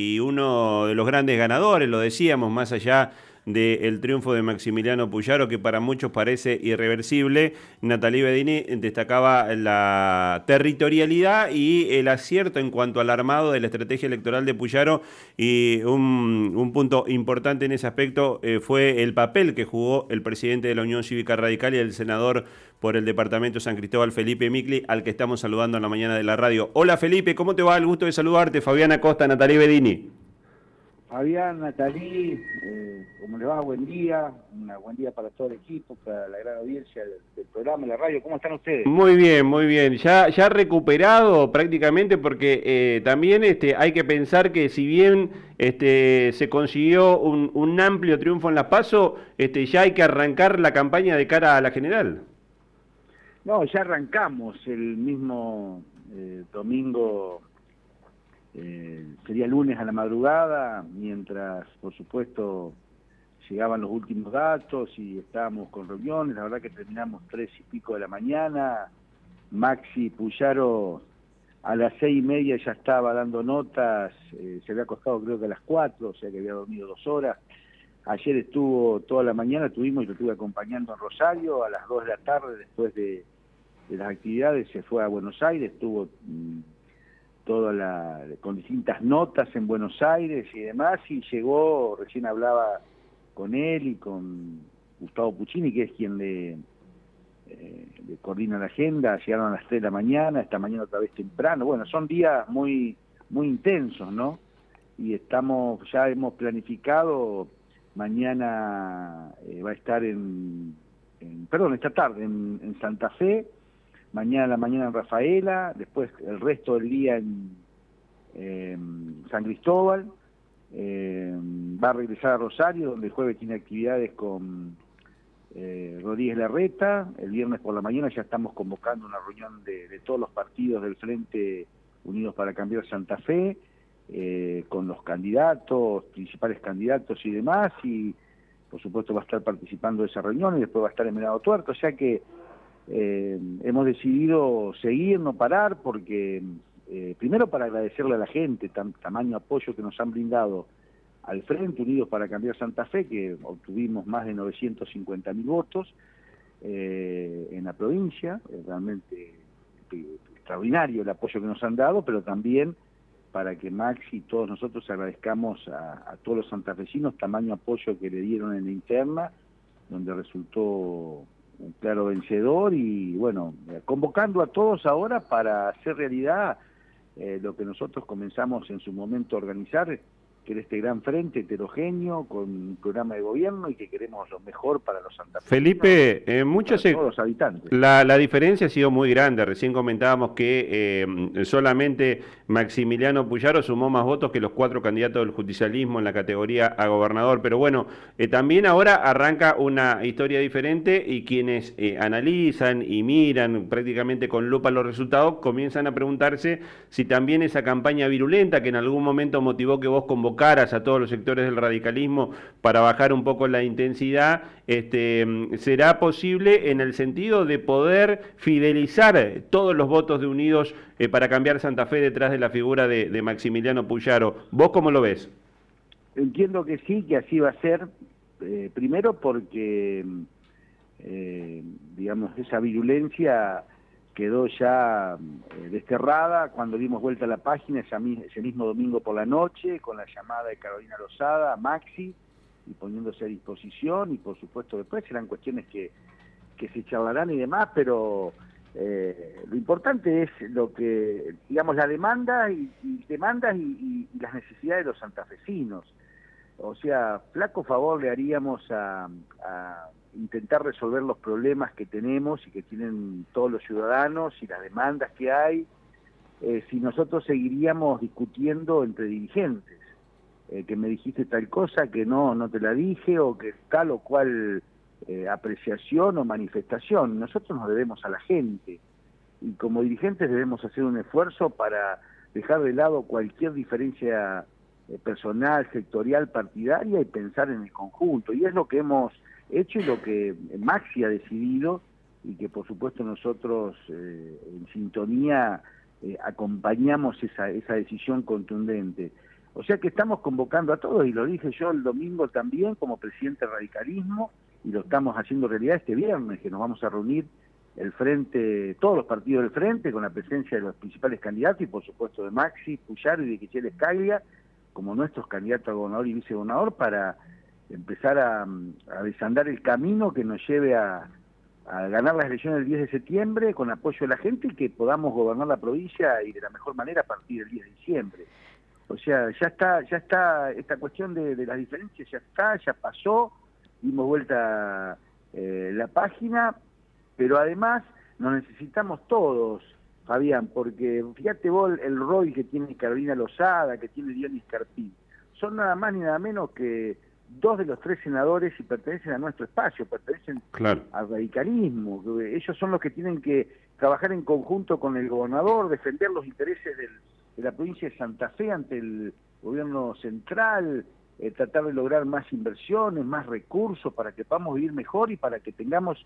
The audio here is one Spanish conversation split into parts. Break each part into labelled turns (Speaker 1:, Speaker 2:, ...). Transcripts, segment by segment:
Speaker 1: y uno de los grandes ganadores, lo decíamos, más allá del triunfo de Maximiliano Puyaro, que para muchos parece irreversible. Natalie Bedini destacaba la territorialidad y el acierto en cuanto al armado de la estrategia electoral de Puyaro y un, punto importante en ese aspecto eh, fue el papel que jugó el presidente de la Unión Cívica Radical y el senador por el departamento San Cristóbal, Felipe Micli, al que estamos saludando en la mañana de la radio. Hola Felipe, ¿cómo te va? El gusto de saludarte. Fabiana Costa, Natalie Bedini.
Speaker 2: Fabián, Natalí, eh, ¿cómo le va? Buen día, un buen día para todo el equipo, para la gran audiencia del, programa, la radio. ¿Cómo están ustedes?
Speaker 1: Muy bien, muy bien. Ya, ya recuperado prácticamente porque eh, también este, hay que pensar que si bien este, se consiguió un, amplio triunfo en la PASO, este, ya hay que arrancar la campaña de cara a la general.
Speaker 2: No, ya arrancamos el mismo eh, domingo eh, sería lunes a la madrugada, mientras, por supuesto, llegaban los últimos datos y estábamos con reuniones, la verdad que terminamos tres y pico de la mañana, Maxi Puyaro a las seis y media ya estaba dando notas, eh, se había acostado creo que a las cuatro, o sea que había dormido dos horas, ayer estuvo toda la mañana, estuvimos y lo estuve acompañando en Rosario, a las dos de la tarde después de, de las actividades se fue a Buenos Aires, estuvo... Mm, toda la, con distintas notas en Buenos Aires y demás, y llegó, recién hablaba con él y con Gustavo Puccini, que es quien le, eh, coordina la agenda, llegaron a las 3 de la mañana, esta mañana otra vez temprano, bueno, son días muy, muy intensos, ¿no? Y estamos, ya hemos planificado, mañana eh, va a estar en, perdón, esta tarde en, en Santa Fe, mañana a la mañana en Rafaela, después el resto del día en San Cristóbal, va a regresar a Rosario, donde el jueves tiene actividades con eh, Rodríguez Larreta, el viernes por la mañana ya estamos convocando una reunión de, todos los partidos del Frente Unidos para Cambiar Santa Fe, eh, con los candidatos, principales candidatos y demás, y por supuesto va a estar participando de esa reunión y después va a estar en Menado Tuerto, o sea que eh, hemos decidido seguir, no parar, porque eh, primero para agradecerle a la gente, tan, tamaño apoyo que nos han brindado al Frente Unidos para Cambiar Santa Fe, que obtuvimos más de 950 mil votos eh, en la provincia, realmente extraordinario el apoyo que nos han dado, pero también para que Maxi y todos nosotros agradezcamos a, a todos los santafesinos tamaño apoyo que le dieron en la interna, donde resultó un claro vencedor y bueno, convocando a todos ahora para hacer realidad eh, lo que nosotros comenzamos en su momento a organizar, que era este gran frente heterogéneo con un programa de gobierno y que queremos lo mejor para los santafesinos.
Speaker 1: Felipe, eh,
Speaker 2: todos los habitantes.
Speaker 1: La, la, diferencia ha sido muy grande. Recién comentábamos que eh, solamente Maximiliano Puyaro sumó más votos que los cuatro candidatos del justicialismo en la categoría a gobernador. Pero bueno, eh, también ahora arranca una historia diferente y quienes analizan y miran prácticamente con lupa los resultados comienzan a preguntarse si también esa campaña virulenta que en algún momento motivó que vos convocaras caras a todos los sectores del radicalismo para bajar un poco la intensidad, este, será posible en el sentido de poder fidelizar todos los votos de Unidos eh, para cambiar Santa Fe detrás de la figura de, Maximiliano Puyaro. ¿Vos cómo lo ves?
Speaker 2: Entiendo que sí, que así va a ser. Eh, primero porque, eh, digamos, esa virulencia quedó ya eh, desterrada cuando dimos vuelta a la página ese mismo domingo por la noche con la llamada de Carolina Rosada, Maxi, y poniéndose a disposición y por supuesto después serán cuestiones que, que se charlarán y demás, pero eh, lo importante es lo que, digamos, la demanda y, demandas y, las necesidades de los santafesinos. O sea, flaco favor le haríamos a intentar resolver los problemas que tenemos y que tienen todos los ciudadanos y las demandas que hay, eh, si nosotros seguiríamos discutiendo entre dirigentes, eh, que me dijiste tal cosa, que no, no te la dije, o que tal o cual eh, apreciación o manifestación. Nosotros nos debemos a la gente y como dirigentes debemos hacer un esfuerzo para dejar de lado cualquier diferencia personal, sectorial, partidaria y pensar en el conjunto. Y es lo que hemos hecho y lo que Maxi ha decidido y que por supuesto nosotros eh, en sintonía eh, acompañamos esa, esa decisión contundente. O sea que estamos convocando a todos, y lo dije yo el domingo también como presidente del radicalismo, y lo estamos haciendo realidad este viernes, que nos vamos a reunir el frente, todos los partidos del frente, con la presencia de los principales candidatos, y por supuesto de Maxi, Puyaro y de Quichel Escaglia, como nuestros candidatos a gobernador y vicegobernador, para empezar a, a desandar el camino que nos lleve a, a ganar las elecciones el 10 de septiembre con apoyo de la gente y que podamos gobernar la provincia y de la mejor manera a partir del 10 de diciembre. O sea, ya está, ya está esta cuestión de, las diferencias, ya está, ya pasó, dimos vuelta eh, la página, pero además nos necesitamos todos, Fabián, porque fíjate vos el rol que tiene Carolina Lozada, que tiene Dionis Carpín, son nada más ni nada menos que dos de los tres senadores y pertenecen a nuestro espacio, pertenecen al radicalismo. Ellos son los que tienen que trabajar en conjunto con el gobernador, defender los intereses de la provincia de Santa Fe ante el gobierno central, eh, tratar de lograr más inversiones, más recursos para que podamos vivir mejor y para que tengamos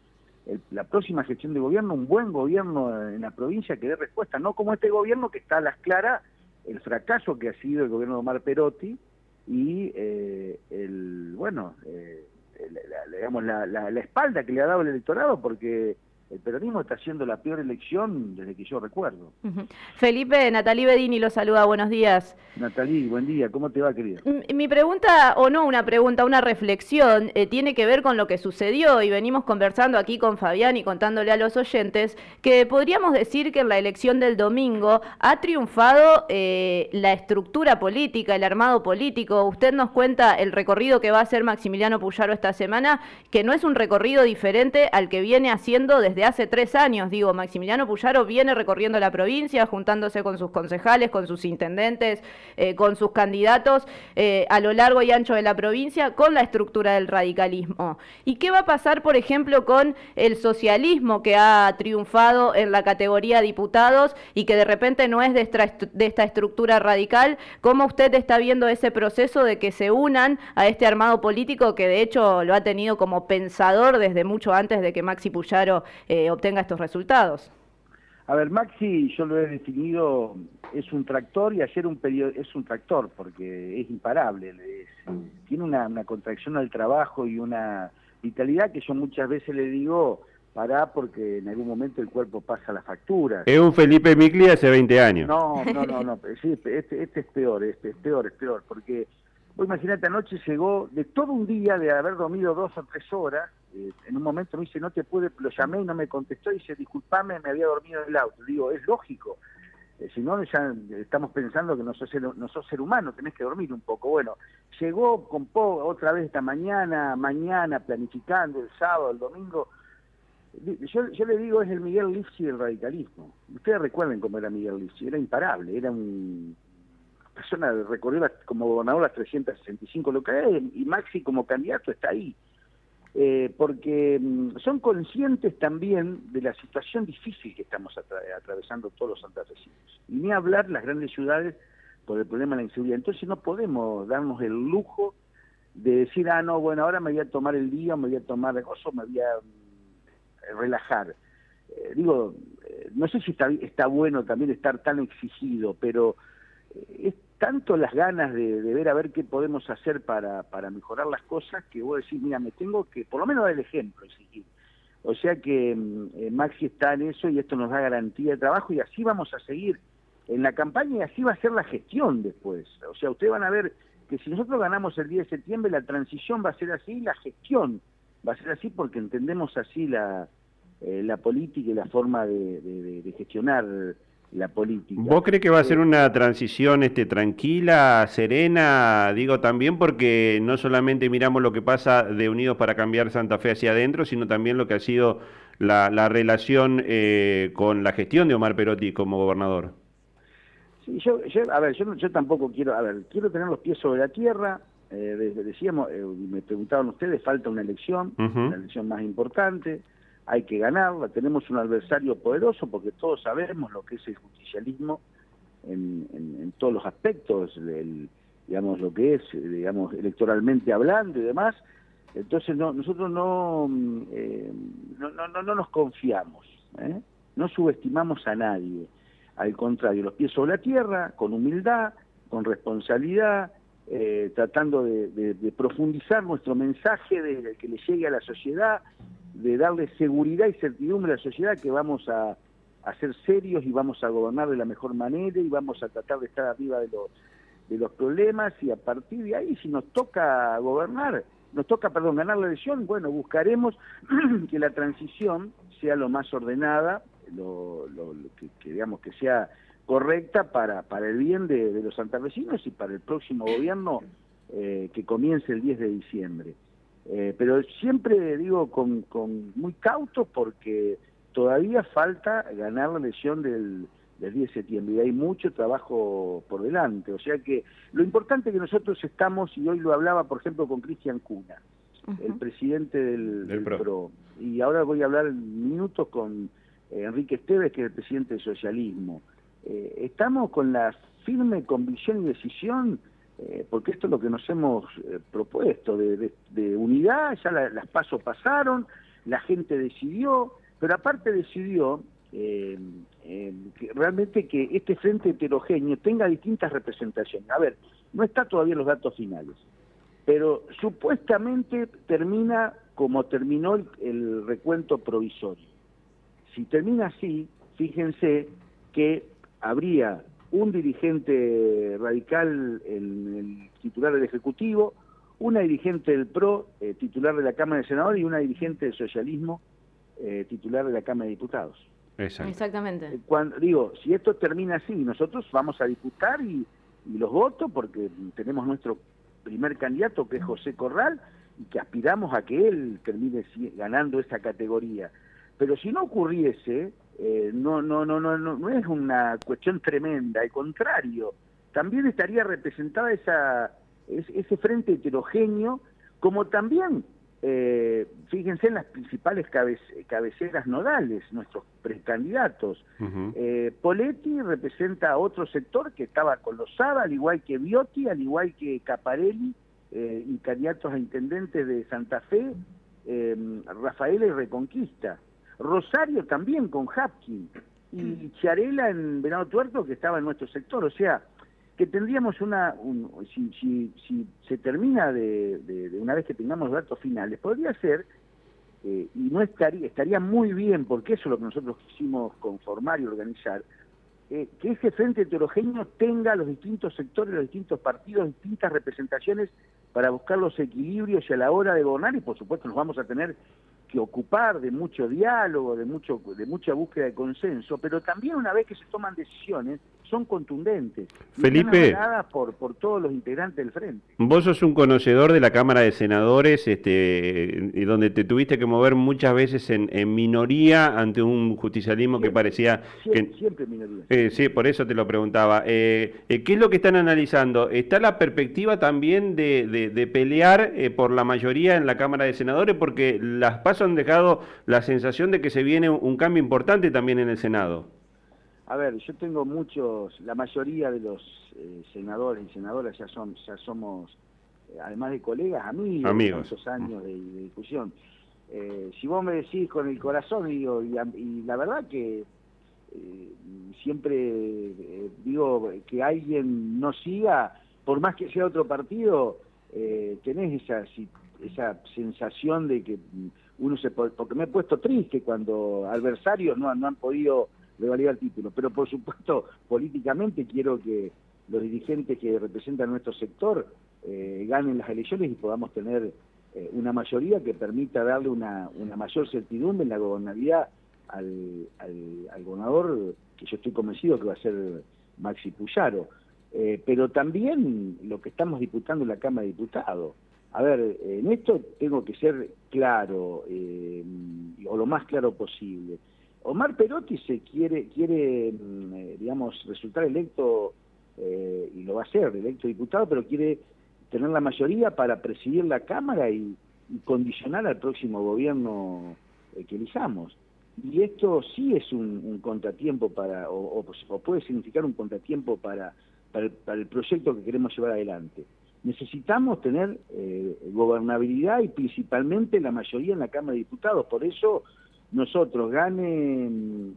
Speaker 2: la próxima gestión de gobierno, un buen gobierno en la provincia que dé respuesta, no como este gobierno que está a las claras el fracaso que ha sido el gobierno de Omar Perotti, y eh, el bueno eh, la, digamos la, la, la, espalda que le ha dado el electorado porque el peronismo está haciendo la peor elección desde que yo recuerdo.
Speaker 3: Felipe, Natalí Bedini lo saluda, buenos días.
Speaker 2: Natalí, buen día, ¿cómo te va, querida?
Speaker 3: Mi pregunta, o no una pregunta, una reflexión, eh, tiene que ver con lo que sucedió y venimos conversando aquí con Fabián y contándole a los oyentes que podríamos decir que en la elección del domingo ha triunfado eh, la estructura política, el armado político. Usted nos cuenta el recorrido que va a hacer Maximiliano Puyaro esta semana, que no es un recorrido diferente al que viene haciendo desde desde hace tres años, digo, Maximiliano Puyaro viene recorriendo la provincia, juntándose con sus concejales, con sus intendentes, eh, con sus candidatos eh, a lo largo y ancho de la provincia, con la estructura del radicalismo. ¿Y qué va a pasar, por ejemplo, con el socialismo que ha triunfado en la categoría diputados y que de repente no es de esta, de esta estructura radical? ¿Cómo usted está viendo ese proceso de que se unan a este armado político que de hecho lo ha tenido como pensador desde mucho antes de que Maxi Puyaro eh, obtenga estos resultados.
Speaker 2: A ver, Maxi, yo lo he definido, es un tractor y ayer un es un tractor porque es imparable, tiene una, contracción al trabajo y una vitalidad que yo muchas veces le digo, para porque en algún momento el cuerpo pasa la factura.
Speaker 1: Es un Felipe Micli hace 20 años.
Speaker 2: No, no, no, no, sí, este, este es peor, este es peor, es peor, porque vos imagínate, anoche llegó de todo un día de haber dormido dos o tres horas, eh, en un momento me dice, no te pude, lo llamé y no me contestó, dice, disculpame, me había dormido en el auto. Digo, es lógico, eh, si no ya estamos pensando que no sos, ser, no sos humano, tenés que dormir un poco. Bueno, llegó con otra vez esta mañana, mañana, planificando el sábado, el domingo. Yo, yo le digo, es el Miguel Lifsi del radicalismo. Ustedes recuerden cómo era Miguel Lifsi, era imparable, era un persona recorrió como gobernador las 365 localidades y Maxi como candidato está ahí. Eh, porque mm, son conscientes también de la situación difícil que estamos atravesando todos los santafesinos. Y ni hablar las grandes ciudades por el problema de la inseguridad. Entonces no podemos darnos el lujo de decir, ah, no, bueno, ahora me voy a tomar el día, me voy a tomar gozo, me voy a mm, relajar. Eh, digo, eh, no sé si está, está bueno también estar tan exigido, pero es tanto las ganas de, ver a ver qué podemos hacer para, para mejorar las cosas que voy a decir, mira, me tengo que por lo menos dar el ejemplo, exigir. O sea que mm, eh, Maxi está en eso y esto nos da garantía de trabajo y así vamos a seguir en la campaña y así va a ser la gestión después. O sea, ustedes van a ver que si nosotros ganamos el 10 de septiembre, la transición va a ser así, la gestión va a ser así porque entendemos así la, eh, la política y la forma de, de gestionar la política.
Speaker 1: ¿Vos crees que va a ser una transición este, tranquila, serena? Digo también porque no solamente miramos lo que pasa de Unidos para cambiar Santa Fe hacia adentro, sino también lo que ha sido la, relación eh, con la gestión de Omar Perotti como gobernador.
Speaker 2: Sí, yo, a ver, yo, yo tampoco quiero, a ver, quiero tener los pies sobre la tierra. Eh, decíamos, eh, me preguntaban ustedes, falta una elección, una elección más importante hay que ganarla, tenemos un adversario poderoso porque todos sabemos lo que es el justicialismo en, todos los aspectos, digamos lo que es, digamos electoralmente hablando y demás, entonces no, nosotros no, eh, no, no, no, nos confiamos, ¿eh? no subestimamos a nadie, al contrario, los pies sobre la tierra, con humildad, con responsabilidad, eh, tratando de, profundizar nuestro mensaje, de, que le llegue a la sociedad, de darle seguridad y certidumbre a la sociedad que vamos a, a, ser serios y vamos a gobernar de la mejor manera y vamos a tratar de estar arriba de los, de los problemas y a partir de ahí, si nos toca gobernar, nos toca, perdón, ganar la elección, bueno, buscaremos que la transición sea lo más ordenada, lo, que, digamos que sea correcta para, para el bien de, los santafesinos y para el próximo gobierno eh, que comience el 10 de diciembre. Eh, pero siempre digo con, con muy cauto porque todavía falta ganar la elección del, del 10 de septiembre y hay mucho trabajo por delante. O sea que lo importante que nosotros estamos, y hoy lo hablaba por ejemplo con Cristian Cuna, el presidente del, PRO. y ahora voy a hablar en minutos con eh, Enrique Esteves, que es el presidente del socialismo. Eh, estamos con la firme convicción y decisión, eh, porque esto es lo que nos hemos propuesto, de, unidad, ya las pasos pasaron, la gente decidió, pero aparte decidió realmente que este frente heterogéneo tenga distintas representaciones. A ver, no está todavía los datos finales, pero supuestamente termina como terminó el recuento provisorio. Si termina así, fíjense que habría un dirigente radical en el titular del Ejecutivo, una dirigente del PRO, eh, titular de la Cámara de Senadores, y una dirigente del socialismo, eh, titular de la Cámara de Diputados.
Speaker 3: Exactamente. Eh,
Speaker 2: cuando, digo, si esto termina así, nosotros vamos a disputar y, y los votos, porque tenemos nuestro primer candidato, que es José Corral, y que aspiramos a que él termine ganando esa categoría. Pero si no ocurriese, eh, no, no, no, no, no, es una cuestión tremenda, al contrario, también estaría representada esa, ese frente heterogéneo, como también, eh, fíjense en las principales cabeceras nodales, nuestros precandidatos. Eh, Poletti representa a otro sector que estaba con los Saba, al igual que Biotti, al igual que Caparelli, y candidatos a intendentes de Santa Fe, Rafael y Reconquista. Rosario también con Hapkin y mm. Chiarela en Venado Tuerto que estaba en nuestro sector, o sea, que tendríamos una, si, si, si, se termina de, de, una vez que tengamos datos finales, podría ser, eh, y no estaría, estaría muy bien, porque eso es lo que nosotros quisimos conformar y organizar, eh, que ese frente heterogéneo tenga los distintos sectores, los distintos partidos, distintas representaciones para buscar los equilibrios y a la hora de gobernar, y por supuesto nos vamos a tener ocupar de mucho diálogo, de, mucho, de mucha búsqueda de consenso, pero también una vez que se toman decisiones, son contundentes.
Speaker 1: Felipe.
Speaker 2: por, por todos los integrantes del frente.
Speaker 1: Vos sos un conocedor de la Cámara de Senadores, este, y donde te tuviste que mover muchas veces en, minoría ante un justicialismo que parecía...
Speaker 2: Siempre, minoría.
Speaker 1: Eh, sí, por eso te lo preguntaba. Eh, eh, ¿Qué es lo que están analizando? ¿Está la perspectiva también de, de, pelear por la mayoría en la Cámara de Senadores? Porque las pasos han dejado la sensación de que se viene un cambio importante también en el Senado.
Speaker 2: A ver, yo tengo muchos, la mayoría de los eh, senadores y senadoras ya, son, ya somos, eh, además de colegas, amigos,
Speaker 1: amigos.
Speaker 2: esos años de, discusión. Eh, si vos me decís con el corazón, digo, y, la verdad que siempre digo que alguien no siga, por más que sea otro partido, tenés esa, esa sensación de que uno se... Porque me he puesto triste cuando adversarios no, no han podido de valía el título. Pero por supuesto, políticamente quiero que los dirigentes que representan nuestro sector eh, ganen las elecciones y podamos tener eh, una mayoría que permita darle una, mayor certidumbre en la gobernabilidad al, al, gobernador, que yo estoy convencido que va a ser Maxi Puyaro. Eh, pero también lo que estamos disputando en la Cámara de Diputados. A ver, en esto tengo que ser claro, o lo más claro posible. Omar Perotti se quiere, quiere mm, eh, digamos, resultar electo, eh, y lo va a ser, electo diputado, pero quiere tener la mayoría para presidir la Cámara y, condicionar al próximo gobierno eh, que elijamos. Y esto sí es un, contratiempo para, o, puede significar un contratiempo para, para el, proyecto que queremos llevar adelante. Necesitamos tener gobernabilidad y principalmente la mayoría en la Cámara de Diputados. Por eso nosotros gane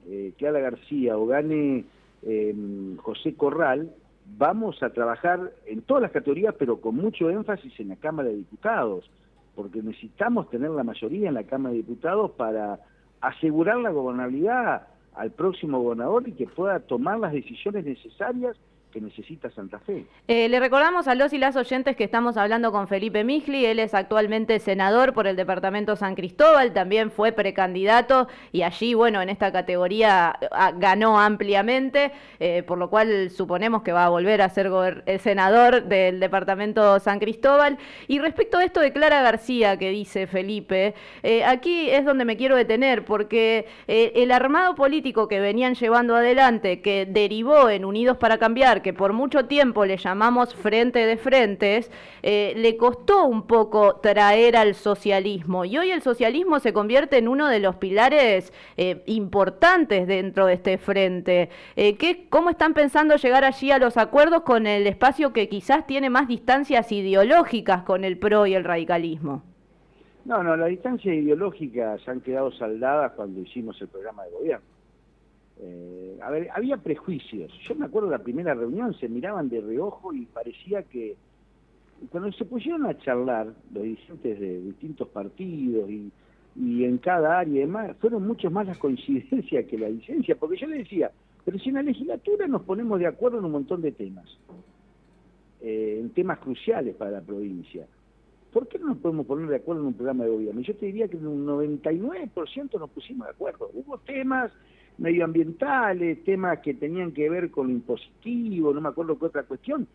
Speaker 2: eh, Clara García o gane em, José Corral, vamos a trabajar en todas las categorías, pero con mucho énfasis en la Cámara de Diputados, porque necesitamos tener la mayoría en la Cámara de Diputados para asegurar la gobernabilidad al próximo gobernador y que pueda tomar las decisiones necesarias necesita Santa Fe.
Speaker 3: Eh, le recordamos a los y las oyentes que estamos hablando con Felipe Migli, él es actualmente senador por el departamento San Cristóbal, también fue precandidato y allí, bueno, en esta categoría ganó ampliamente, eh, por lo cual suponemos que va a volver a ser el senador del departamento San Cristóbal. Y respecto a esto de Clara García que dice Felipe, eh, aquí es donde me quiero detener, porque el armado político que venían llevando adelante, que derivó en Unidos para Cambiar, que por mucho tiempo le llamamos frente de frentes, eh, le costó un poco traer al socialismo. Y hoy el socialismo se convierte en uno de los pilares eh, importantes dentro de este frente. Eh, ¿qué, ¿Cómo están pensando llegar allí a los acuerdos con el espacio que quizás tiene más distancias ideológicas con el PRO y el radicalismo?
Speaker 2: No, no, las distancias ideológicas han quedado saldadas cuando hicimos el programa de gobierno. Eh, a ver, había prejuicios. Yo me acuerdo de la primera reunión, se miraban de reojo y parecía que cuando se pusieron a charlar los dirigentes de distintos partidos y, en cada área y demás, fueron mucho más las coincidencias que la licencia, porque yo le decía, pero si en la legislatura nos ponemos de acuerdo en un montón de temas, eh, en temas cruciales para la provincia, ¿por qué no nos podemos poner de acuerdo en un programa de gobierno? Yo te diría que en un 99% nos pusimos de acuerdo. Hubo temas medioambientales, temas que tenían que ver con lo impositivo, no me acuerdo qué otra cuestión,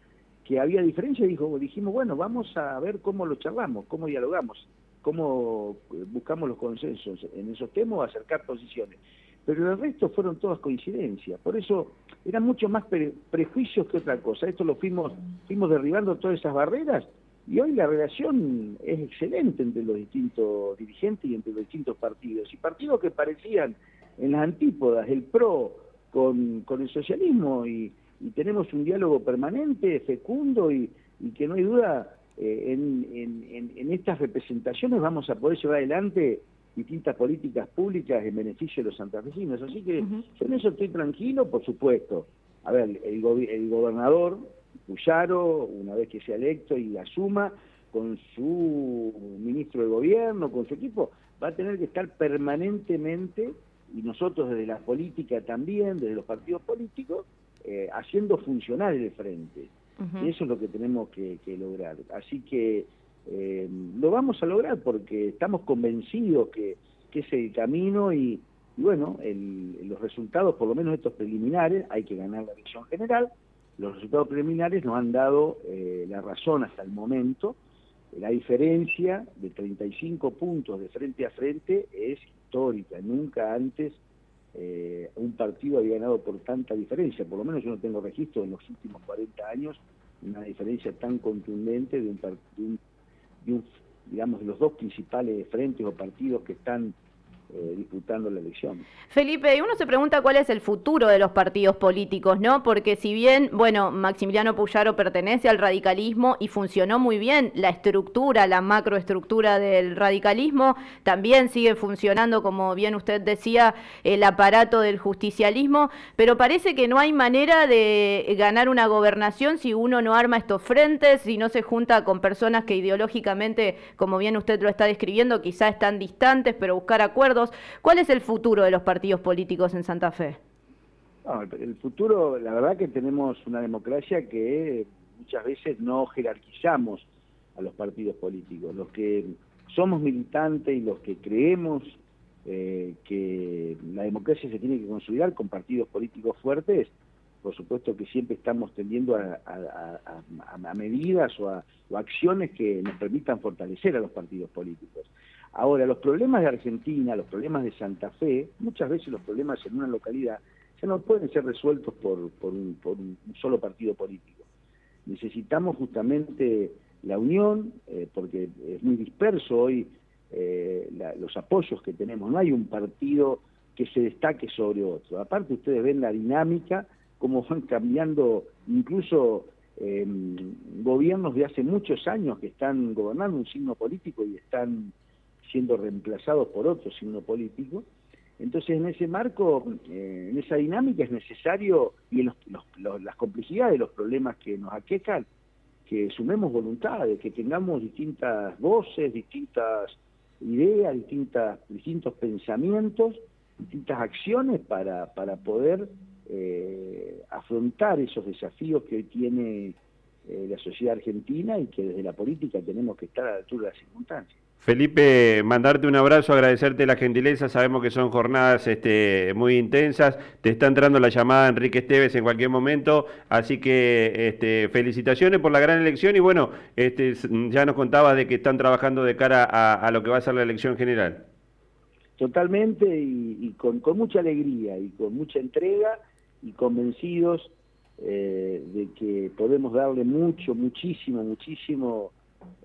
Speaker 2: que había diferencia, dijo, dijimos, bueno, vamos a ver cómo lo charlamos, cómo dialogamos, cómo eh, buscamos los consensos en esos temas, acercar posiciones. Pero el resto fueron todas coincidencias, por eso eran mucho más prejuicios que otra cosa. Esto lo fuimos, fuimos derribando todas esas barreras y hoy la relación es excelente entre los distintos dirigentes y entre los distintos partidos. Y partidos que parecían en las antípodas, el PRO con, el socialismo y, tenemos un diálogo permanente, fecundo y, que no hay duda, eh, en, estas representaciones vamos a poder llevar adelante distintas políticas públicas en beneficio de los santafesinos. Así que yo en eso estoy tranquilo, por supuesto. A ver, el, el gobernador, Cuyaro, una vez que sea electo y asuma, con su ministro de gobierno, con su equipo, va a tener que estar permanentemente y nosotros desde la política también, desde los partidos políticos, eh, haciendo funcionar el frente. Y eso es lo que tenemos que, lograr. Así que eh, lo vamos a lograr porque estamos convencidos que, es el camino y, bueno, los resultados, por lo menos estos preliminares, hay que ganar la elección general, los resultados preliminares nos han dado eh, la razón hasta el momento, la diferencia de 35 puntos de frente a frente es histórica. Nunca antes eh, un partido había ganado por tanta diferencia. Por lo menos yo no tengo registro en los últimos 40 años una diferencia tan contundente de un, de un digamos, de los dos principales frentes o partidos que están eh, disputando la elección.
Speaker 3: Felipe, uno se pregunta cuál es el futuro de los partidos políticos, ¿no? Porque si bien, bueno, Maximiliano Puyaro pertenece al radicalismo y funcionó muy bien la estructura, la macroestructura del radicalismo, también sigue funcionando, como bien usted decía, el aparato del justicialismo, pero parece que no hay manera de ganar una gobernación si uno no arma estos frentes, si no se junta con personas que ideológicamente, como bien usted lo está describiendo, quizá están distantes, pero buscar acuerdos ¿Cuál es el futuro de los partidos políticos en Santa Fe?
Speaker 2: el futuro, la verdad que tenemos una democracia que muchas veces no jerarquizamos a los partidos políticos. Los que somos militantes y los que creemos eh, que la democracia se tiene que consolidar con partidos políticos fuertes, por supuesto que siempre estamos tendiendo a, medidas o a acciones que nos permitan fortalecer a los partidos políticos. Ahora, los problemas de Argentina, los problemas de Santa Fe, muchas veces los problemas en una localidad ya no pueden ser resueltos por, un, solo partido político. Necesitamos justamente la unión, eh, porque es muy disperso hoy eh, los apoyos que tenemos. No hay un partido que se destaque sobre otro. Aparte, ustedes ven la dinámica, cómo van cambiando incluso eh, gobiernos de hace muchos años que están gobernando un signo político y están siendo reemplazados por otro signo político. Entonces, en ese marco, eh, en esa dinámica es necesario, y en las complejidades de los problemas que nos aquejan, que sumemos voluntades, que tengamos distintas voces, distintas ideas, distintas, distintos pensamientos, distintas acciones para, para poder eh, afrontar esos desafíos que hoy tiene eh, la sociedad argentina y que desde la política tenemos que estar a la altura de las circunstancias.
Speaker 1: Felipe, mandarte un abrazo, agradecerte la gentileza, sabemos que son jornadas este, muy intensas, te está entrando la llamada Enrique Esteves en cualquier momento, así que este, felicitaciones por la gran elección y bueno, este, ya nos contabas de que están trabajando de cara a, lo que va a ser la elección general.
Speaker 2: Totalmente y, con, con, mucha alegría y con mucha entrega y convencidos eh, de que podemos darle mucho, muchísimo, muchísimo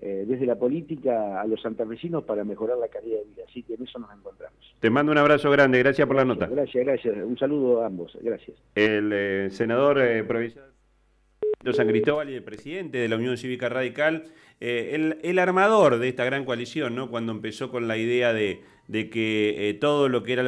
Speaker 2: eh, desde la política a los santafesinos para mejorar la calidad de vida. Así que en eso nos encontramos.
Speaker 1: Te mando un abrazo grande, gracias por la nota.
Speaker 2: Gracias, gracias. Un saludo a ambos, gracias.
Speaker 1: El eh, senador provincial de San Cristóbal y el presidente de la Unión Cívica Radical, el, el, armador de esta gran coalición, ¿no? cuando empezó con la idea de, de que todo lo que era el